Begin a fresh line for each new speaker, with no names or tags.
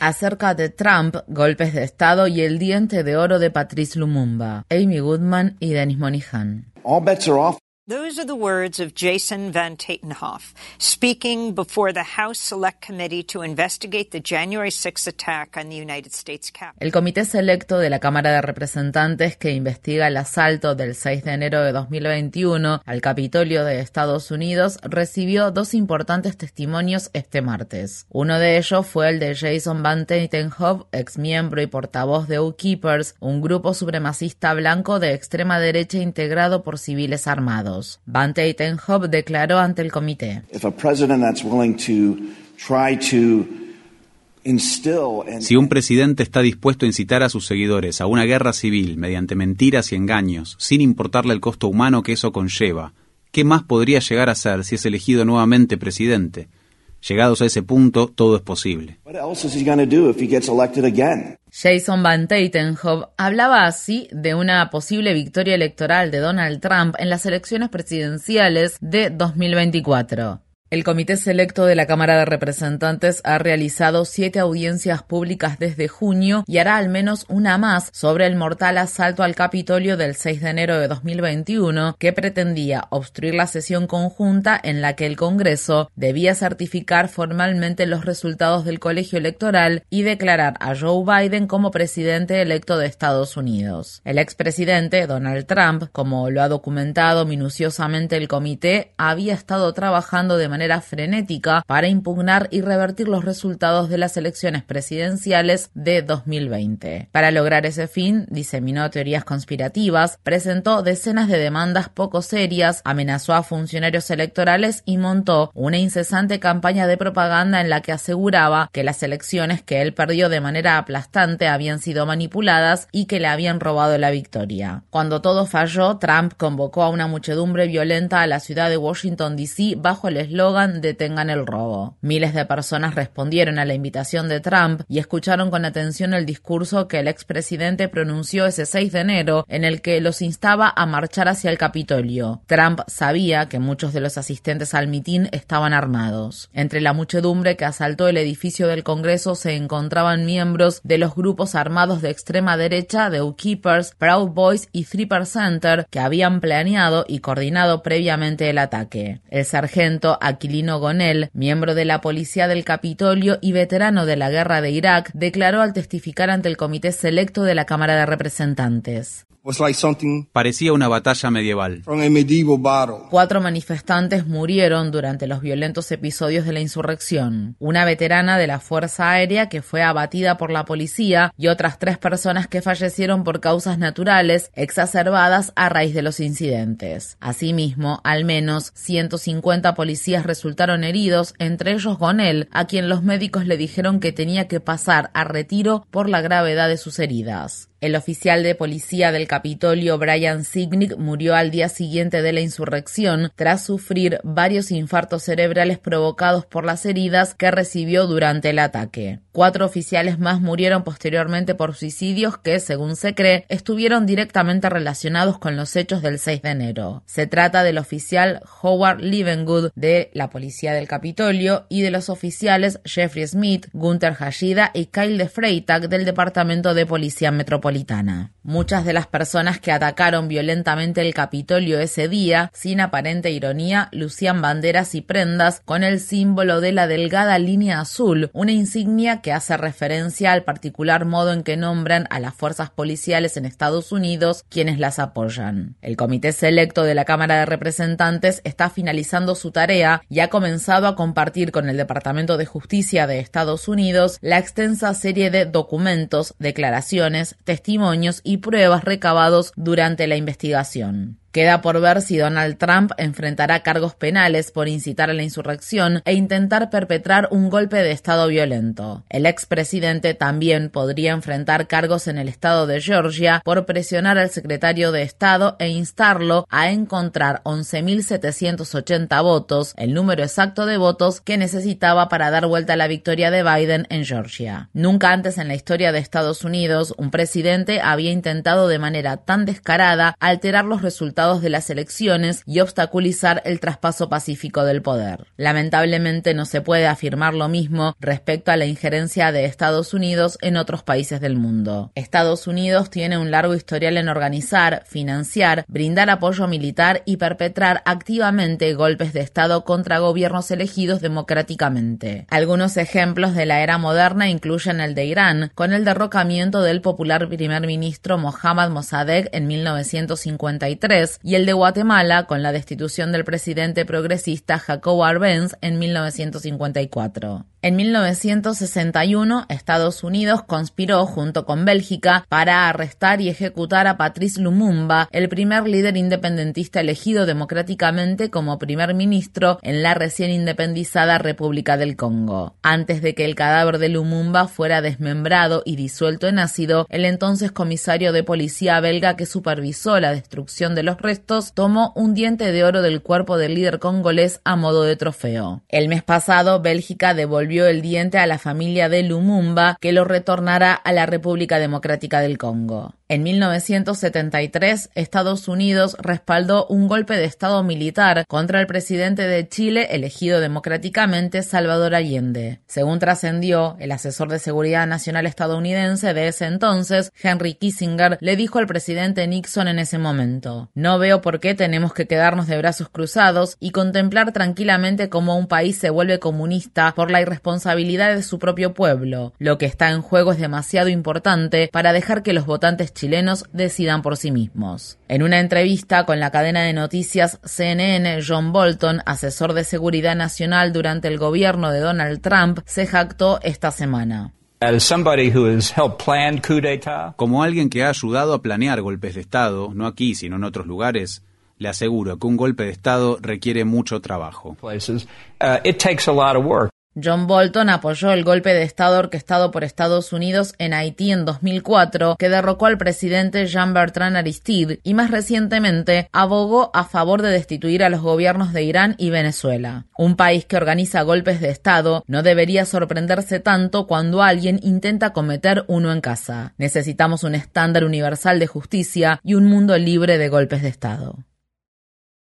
Acerca de Trump, golpes de Estado y el diente de oro de Patrice Lumumba, Amy Goodman y Dennis Monihan.
All bets are off.
Those are the words of Jason Van Tatenhoff speaking before the House Select Committee to investigate the January 6 attack on the United States Capitol.
El comité selecto de la Cámara de Representantes que investiga el asalto del 6 de enero de 2021 al Capitolio de Estados Unidos recibió dos importantes testimonios este martes. Uno de ellos fue el de Jason Van Tatenhoff, ex miembro y portavoz de U-Keepers, un grupo supremacista blanco de extrema derecha integrado por civiles armados. Van Tatenhove declaró ante el comité.
Si un presidente está dispuesto a incitar a sus seguidores a una guerra civil mediante mentiras y engaños, sin importarle el costo humano que eso conlleva, ¿qué más podría llegar a ser si es elegido nuevamente presidente? Llegados a ese punto, todo es posible.
Jason Van Tatenhove hablaba así de una posible victoria electoral de Donald Trump en las elecciones presidenciales de 2024. El Comité Selecto de la Cámara de Representantes ha realizado siete audiencias públicas desde junio y hará al menos una más sobre el mortal asalto al Capitolio del 6 de enero de 2021 que pretendía obstruir la sesión conjunta en la que el Congreso debía certificar formalmente los resultados del colegio electoral y declarar a Joe Biden como presidente electo de Estados Unidos. El expresidente Donald Trump, como lo ha documentado minuciosamente el comité, había estado trabajando de manera frenética para impugnar y revertir los resultados de las elecciones presidenciales de 2020. Para lograr ese fin, diseminó teorías conspirativas, presentó decenas de demandas poco serias, amenazó a funcionarios electorales y montó una incesante campaña de propaganda en la que aseguraba que las elecciones que él perdió de manera aplastante habían sido manipuladas y que le habían robado la victoria. Cuando todo falló, Trump convocó a una muchedumbre violenta a la ciudad de Washington, D.C. bajo el eslogan detengan el robo. Miles de personas respondieron a la invitación de Trump y escucharon con atención el discurso que el expresidente pronunció ese 6 de enero en el que los instaba a marchar hacia el Capitolio. Trump sabía que muchos de los asistentes al mitin estaban armados. Entre la muchedumbre que asaltó el edificio del Congreso se encontraban miembros de los grupos armados de extrema derecha de U-Keepers, Proud Boys y Three Center que habían planeado y coordinado previamente el ataque. El sargento Aquilino Gonel, miembro de la Policía del Capitolio y veterano de la guerra de Irak, declaró al testificar ante el Comité Selecto de la Cámara de Representantes.
Parecía una batalla medieval.
Cuatro manifestantes murieron durante los violentos episodios de la insurrección. Una veterana de la Fuerza Aérea que fue abatida por la policía y otras tres personas que fallecieron por causas naturales exacerbadas a raíz de los incidentes. Asimismo, al menos 150 policías resultaron heridos, entre ellos Gonel, a quien los médicos le dijeron que tenía que pasar a retiro por la gravedad de sus heridas. El oficial de policía del Capitolio, Brian Signick, murió al día siguiente de la insurrección tras sufrir varios infartos cerebrales provocados por las heridas que recibió durante el ataque. Cuatro oficiales más murieron posteriormente por suicidios que, según se cree, estuvieron directamente relacionados con los hechos del 6 de enero. Se trata del oficial Howard Livengood de la policía del Capitolio y de los oficiales Jeffrey Smith, Gunther Hashida y Kyle de Freytag del Departamento de Policía Metropolitana. Muchas de las personas que atacaron violentamente el Capitolio ese día, sin aparente ironía, lucían banderas y prendas con el símbolo de la delgada línea azul, una insignia que hace referencia al particular modo en que nombran a las fuerzas policiales en Estados Unidos quienes las apoyan. El Comité Selecto de la Cámara de Representantes está finalizando su tarea y ha comenzado a compartir con el Departamento de Justicia de Estados Unidos la extensa serie de documentos, declaraciones, testimonios y pruebas recabados durante la investigación. Queda por ver si Donald Trump enfrentará cargos penales por incitar a la insurrección e intentar perpetrar un golpe de Estado violento. El expresidente también podría enfrentar cargos en el estado de Georgia por presionar al secretario de Estado e instarlo a encontrar 11.780 votos, el número exacto de votos que necesitaba para dar vuelta a la victoria de Biden en Georgia. Nunca antes en la historia de Estados Unidos un presidente había intentado de manera tan descarada alterar los resultados de las elecciones y obstaculizar el traspaso pacífico del poder. Lamentablemente no se puede afirmar lo mismo respecto a la injerencia de Estados Unidos en otros países del mundo. Estados Unidos tiene un largo historial en organizar, financiar, brindar apoyo militar y perpetrar activamente golpes de Estado contra gobiernos elegidos democráticamente. Algunos ejemplos de la era moderna incluyen el de Irán, con el derrocamiento del popular primer ministro Mohammad Mossadegh en 1953, y el de Guatemala, con la destitución del presidente progresista Jacobo Arbenz en 1954. En 1961, Estados Unidos conspiró junto con Bélgica para arrestar y ejecutar a Patrice Lumumba, el primer líder independentista elegido democráticamente como primer ministro en la recién independizada República del Congo. Antes de que el cadáver de Lumumba fuera desmembrado y disuelto en ácido, el entonces comisario de policía belga que supervisó la destrucción de los restos tomó un diente de oro del cuerpo del líder congolés a modo de trofeo. El mes pasado, Bélgica devolvió el diente a la familia de Lumumba, que lo retornará a la República Democrática del Congo. En 1973, Estados Unidos respaldó un golpe de Estado militar contra el presidente de Chile elegido democráticamente, Salvador Allende. Según trascendió, el asesor de seguridad nacional estadounidense de ese entonces, Henry Kissinger, le dijo al presidente Nixon en ese momento, no veo por qué tenemos que quedarnos de brazos cruzados y contemplar tranquilamente cómo un país se vuelve comunista por la irresponsabilidad de su propio pueblo. Lo que está en juego es demasiado importante para dejar que los votantes chilenos decidan por sí mismos. En una entrevista con la cadena de noticias CNN, John Bolton, asesor de seguridad nacional durante el gobierno de Donald Trump, se jactó esta semana.
Como alguien que ha ayudado a planear golpes de Estado, no aquí, sino en otros lugares, le aseguro que un golpe de Estado requiere mucho trabajo.
John Bolton apoyó el golpe de Estado orquestado por Estados Unidos en Haití en 2004, que derrocó al presidente Jean-Bertrand Aristide, y más recientemente abogó a favor de destituir a los gobiernos de Irán y Venezuela. Un país que organiza golpes de Estado no debería sorprenderse tanto cuando alguien intenta cometer uno en casa. Necesitamos un estándar universal de justicia y un mundo libre de golpes de Estado.